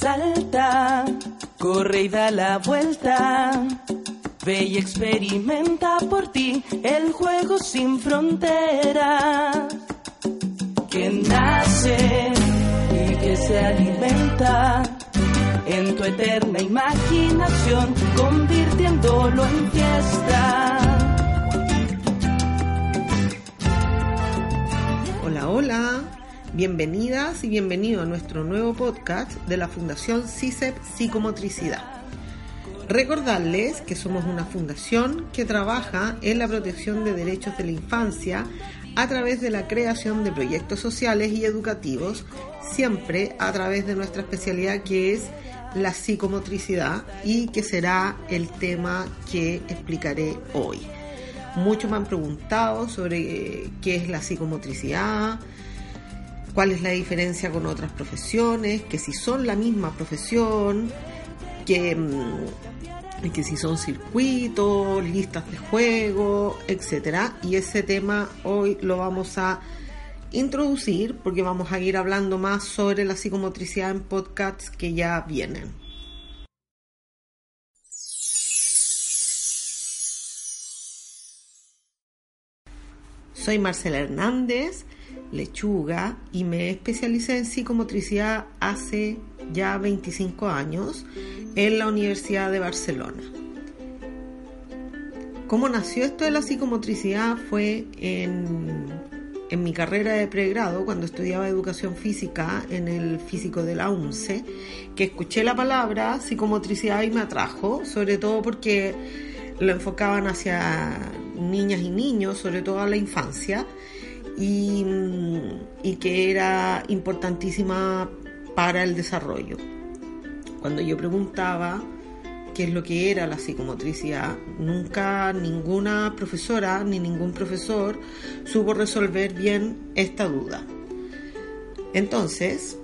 Salta, corre y da la vuelta. Ve y experimenta por ti el juego sin fronteras. Que nace y que se alimenta en tu eterna imaginación, convirtiéndolo en fiesta. Hola, hola. Bienvenidas y bienvenidos a nuestro nuevo podcast de la Fundación CISEP Psicomotricidad. Recordarles que somos una fundación que trabaja en la protección de derechos de la infancia a través de la creación de proyectos sociales y educativos, siempre a través de nuestra especialidad que es la psicomotricidad y que será el tema que explicaré hoy. Muchos me han preguntado sobre qué es la psicomotricidad, cuál es la diferencia con otras profesiones, que si son la misma profesión, que, mm, que si son circuitos, listas de juego, etc. Y ese tema hoy lo vamos a introducir porque vamos a ir hablando más sobre la psicomotricidad en podcasts que ya vienen. Soy Marcela Hernández lechuga y me especialicé en psicomotricidad hace ya 25 años en la Universidad de Barcelona. ¿Cómo nació esto de la psicomotricidad? Fue en, en mi carrera de pregrado, cuando estudiaba educación física en el físico de la UNCE, que escuché la palabra psicomotricidad y me atrajo, sobre todo porque lo enfocaban hacia niñas y niños, sobre todo a la infancia, y, que era importantísima para el desarrollo. Cuando yo preguntaba qué es lo que era la psicomotricidad, nunca ninguna profesora ni ningún profesor supo resolver bien esta duda. Entonces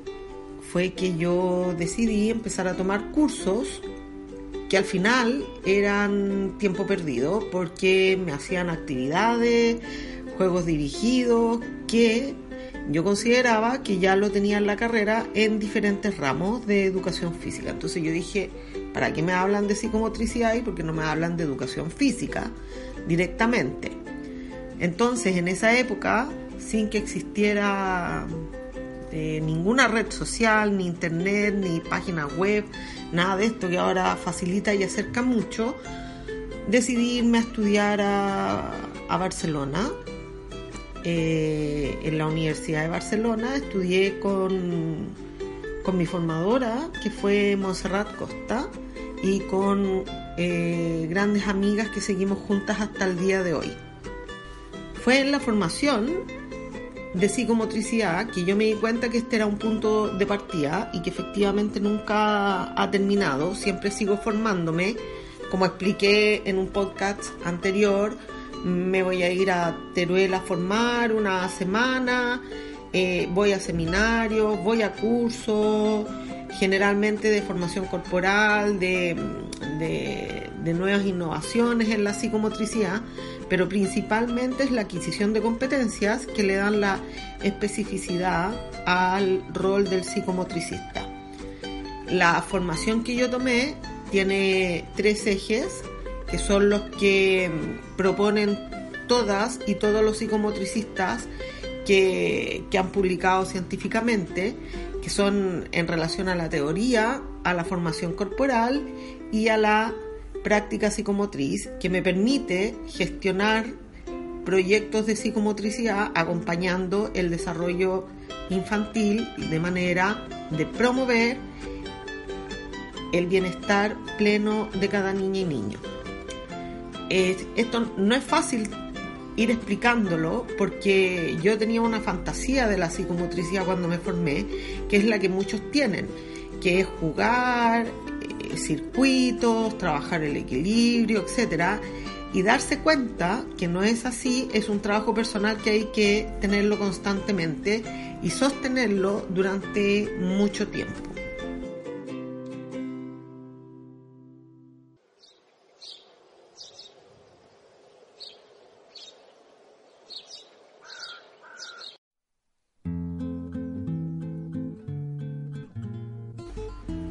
fue que yo decidí empezar a tomar cursos que al final eran tiempo perdido porque me hacían actividades, juegos dirigidos que yo consideraba que ya lo tenía en la carrera en diferentes ramos de educación física. Entonces yo dije, ¿para qué me hablan de psicomotricidad y por qué no me hablan de educación física directamente? Entonces en esa época, sin que existiera eh, ninguna red social, ni internet, ni página web, nada de esto que ahora facilita y acerca mucho, decidí irme a estudiar a, a Barcelona eh, en la Universidad de Barcelona, estudié con, con mi formadora, que fue Montserrat Costa, y con eh, grandes amigas que seguimos juntas hasta el día de hoy. Fue en la formación de psicomotricidad que yo me di cuenta que este era un punto de partida y que efectivamente nunca ha terminado, siempre sigo formándome, como expliqué en un podcast anterior, me voy a ir a Teruel a formar una semana, eh, voy a seminarios, voy a cursos, generalmente de formación corporal, de, de, nuevas innovaciones en la psicomotricidad, pero principalmente es la adquisición de competencias que le dan la especificidad al rol del psicomotricista. La formación que yo tomé tiene tres ejes que son los que proponen todas y todos los psicomotricistas que, han publicado científicamente, que son en relación a la teoría, a la formación corporal y a la práctica psicomotriz, que me permite gestionar proyectos de psicomotricidad acompañando el desarrollo infantil de manera de promover el bienestar pleno de cada niña y niño esto no es fácil ir explicándolo porque yo tenía una fantasía de la psicomotricidad cuando me formé, que es la que muchos tienen, que es jugar, eh, circuitos, trabajar el equilibrio, etcétera, y darse cuenta que no es así es un trabajo personal que hay que tenerlo constantemente y sostenerlo durante mucho tiempo.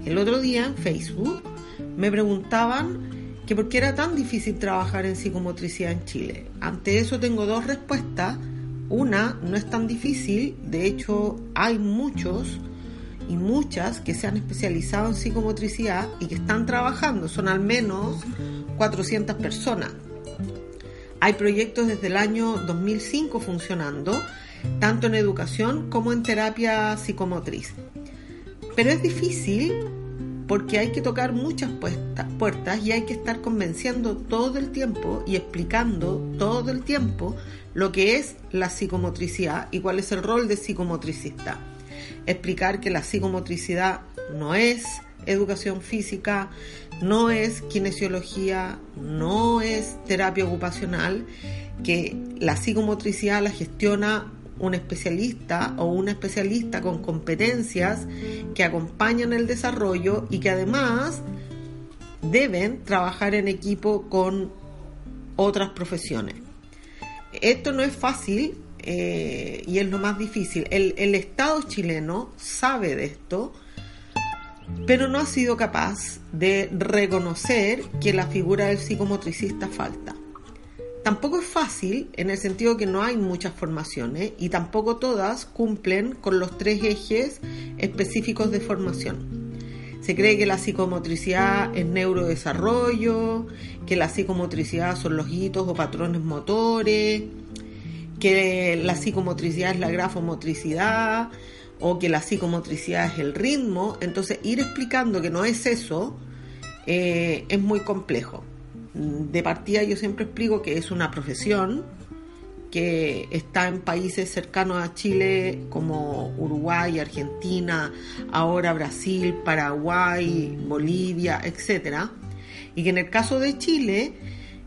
El otro día en Facebook me preguntaban que por qué era tan difícil trabajar en psicomotricidad en Chile. Ante eso tengo dos respuestas. Una, no es tan difícil, de hecho hay muchos y muchas que se han especializado en psicomotricidad y que están trabajando, son al menos 400 personas. Hay proyectos desde el año 2005 funcionando, tanto en educación como en terapia psicomotriz. Pero es difícil porque hay que tocar muchas puertas y hay que estar convenciendo todo el tiempo y explicando todo el tiempo lo que es la psicomotricidad y cuál es el rol de psicomotricista. Explicar que la psicomotricidad no es educación física, no es kinesiología, no es terapia ocupacional, que la psicomotricidad la gestiona un especialista o una especialista con competencias que acompañan el desarrollo y que además deben trabajar en equipo con otras profesiones. Esto no es fácil eh, y es lo más difícil. El, el Estado chileno sabe de esto, pero no ha sido capaz de reconocer que la figura del psicomotricista falta. Tampoco es fácil en el sentido que no hay muchas formaciones y tampoco todas cumplen con los tres ejes específicos de formación. Se cree que la psicomotricidad es neurodesarrollo, que la psicomotricidad son los hitos o patrones motores, que la psicomotricidad es la grafomotricidad o que la psicomotricidad es el ritmo. Entonces ir explicando que no es eso eh, es muy complejo de partida yo siempre explico que es una profesión que está en países cercanos a Chile como Uruguay, Argentina, ahora Brasil, Paraguay, Bolivia, etcétera, y que en el caso de Chile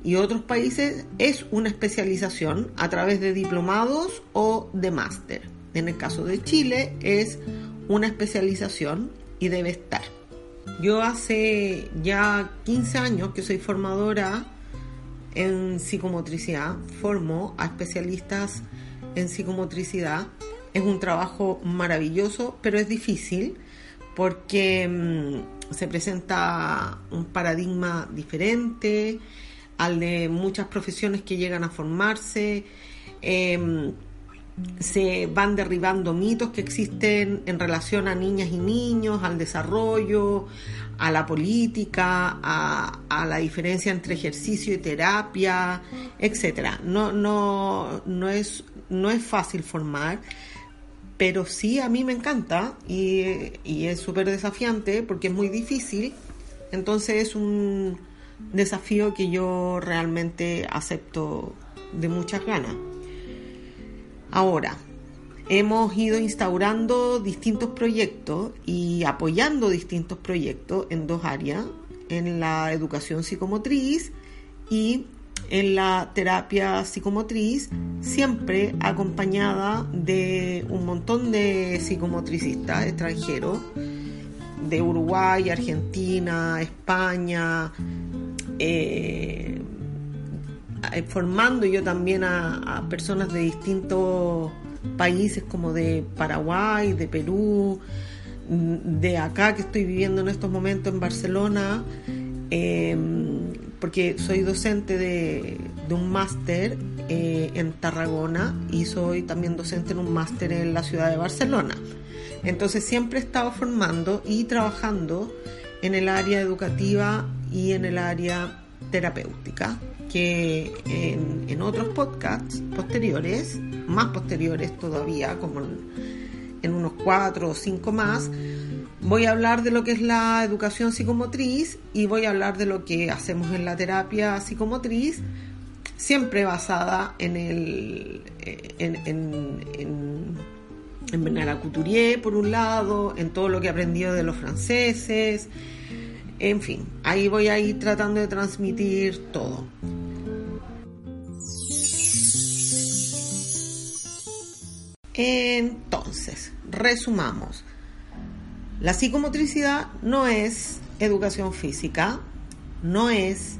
y otros países es una especialización a través de diplomados o de máster. En el caso de Chile es una especialización y debe estar. Yo hace ya 15 años que soy formadora en psicomotricidad, formo a especialistas en psicomotricidad. Es un trabajo maravilloso, pero es difícil porque mm, se presenta un paradigma diferente al de muchas profesiones que llegan a formarse. Em, se van derribando mitos que existen en relación a niñas y niños, al desarrollo, a la política, a, la diferencia entre ejercicio y terapia, etcétera. No, no, no, es, no es fácil formar, pero sí a mí me encanta y, y es súper desafiante porque es muy difícil. Entonces es un desafío que yo realmente acepto de muchas ganas. Ahora, hemos ido instaurando distintos proyectos y apoyando distintos proyectos en dos áreas, en la educación psicomotriz y en la terapia psicomotriz, siempre acompañada de un montón de psicomotricistas extranjeros, de Uruguay, Argentina, España, eh, formando yo también a, personas de distintos países como de Paraguay, de Perú, mm, de acá que estoy viviendo en estos momentos en Barcelona, em, porque soy docente de, un máster eh, en Tarragona y soy también docente en un máster en la ciudad de Barcelona. Entonces siempre he estado formando y trabajando en el área educativa y en el área terapéutica que en, otros podcasts posteriores, más posteriores todavía, como en, unos cuatro o cinco más, voy a hablar de lo que es la educación psicomotriz y voy a hablar de lo que hacemos en la terapia psicomotriz, siempre basada en, el, en, en Bernard Couturier, por un lado, en todo lo que he aprendido de los franceses, en fin, ahí voy a ir tratando de transmitir todo. Entonces, resumamos. La psicomotricidad no es educación física, no es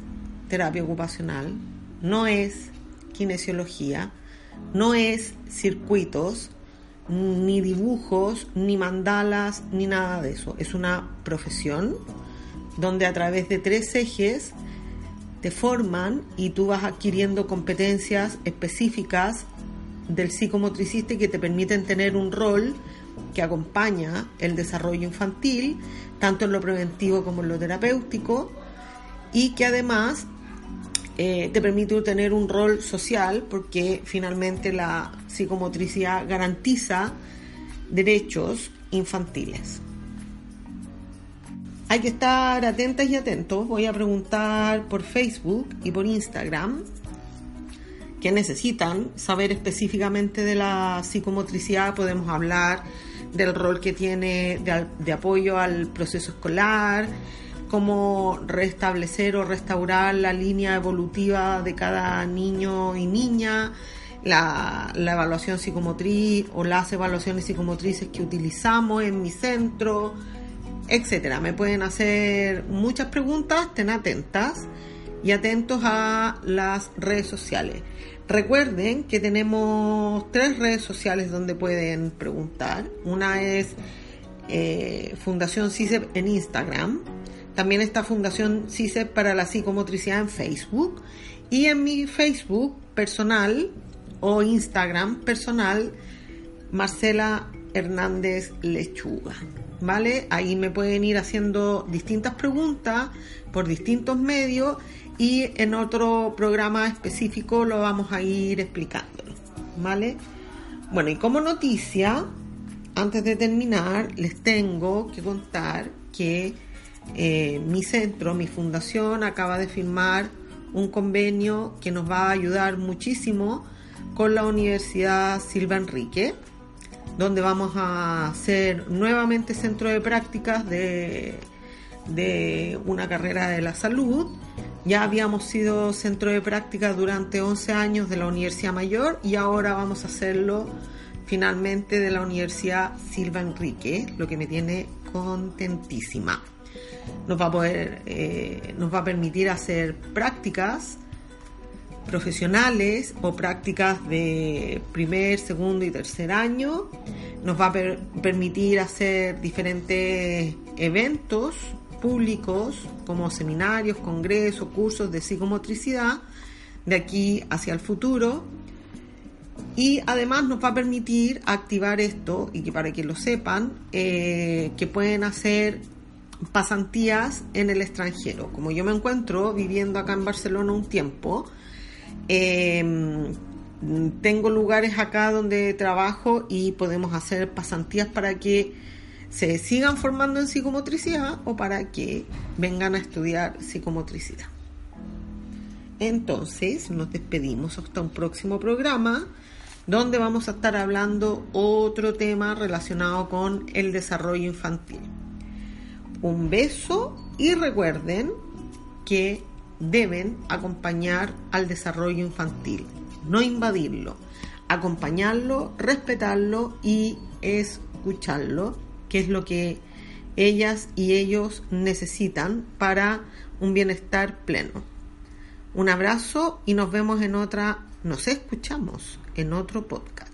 terapia ocupacional, no es kinesiología, no es circuitos, ni dibujos, ni mandalas, ni nada de eso. Es una profesión donde a través de tres ejes te forman y tú vas adquiriendo competencias específicas del psicomotricista que te permiten tener un rol que acompaña el desarrollo infantil, tanto en lo preventivo como en lo terapéutico, y que además eh, te permite tener un rol social porque finalmente la psicomotricidad garantiza derechos infantiles. Hay que estar atentas y atentos. Voy a preguntar por Facebook y por Instagram que necesitan saber específicamente de la psicomotricidad. Podemos hablar del rol que tiene de, de apoyo al proceso escolar, cómo restablecer o restaurar la línea evolutiva de cada niño y niña, la, evaluación psicomotriz o las evaluaciones psicomotrices que utilizamos en mi centro, etcétera. Me pueden hacer muchas preguntas, estén atentas y atentos a las redes sociales. Recuerden que tenemos tres redes sociales donde pueden preguntar. Una es eh, Fundación CISEP en Instagram, también está Fundación CISEP para la psicomotricidad en Facebook. Y en mi Facebook personal o Instagram personal, Marcela Hernández Lechuga. ¿Vale? Ahí me pueden ir haciendo distintas preguntas por distintos medios y en otro programa específico lo vamos a ir explicándolo. ¿Vale? Bueno, y como noticia, antes de terminar, les tengo que contar que eh, mi centro, mi fundación, acaba de firmar un convenio que nos va a ayudar muchísimo con la Universidad Silva Enrique, donde vamos a ser nuevamente centro de prácticas de, de una carrera de la salud. Ya habíamos sido centro de prácticas durante 11 años de la Universidad Mayor y ahora vamos a hacerlo finalmente de la Universidad Silva Enrique, lo que me tiene contentísima nos va a poder, eh, nos va a permitir hacer prácticas profesionales o prácticas de primer, segundo y tercer año. Nos va a permitir hacer diferentes eventos públicos como seminarios, congresos, cursos de psicomotricidad de aquí hacia el futuro. Y además nos va a permitir activar esto, y que para que lo sepan, eh, que pueden hacer pasantías en el extranjero. Como yo me encuentro viviendo acá en Barcelona un tiempo, em, tengo lugares acá donde trabajo y podemos hacer pasantías para que se sigan formando en psicomotricidad o para que vengan a estudiar psicomotricidad. Entonces nos despedimos hasta un próximo programa donde vamos a estar hablando otro tema relacionado con el desarrollo infantil un beso y recuerden que deben acompañar al desarrollo infantil, no invadirlo, acompañarlo, respetarlo y escucharlo, que es lo que ellas y ellos necesitan para un bienestar pleno. Un abrazo y nos vemos en otra, nos escuchamos en otro podcast.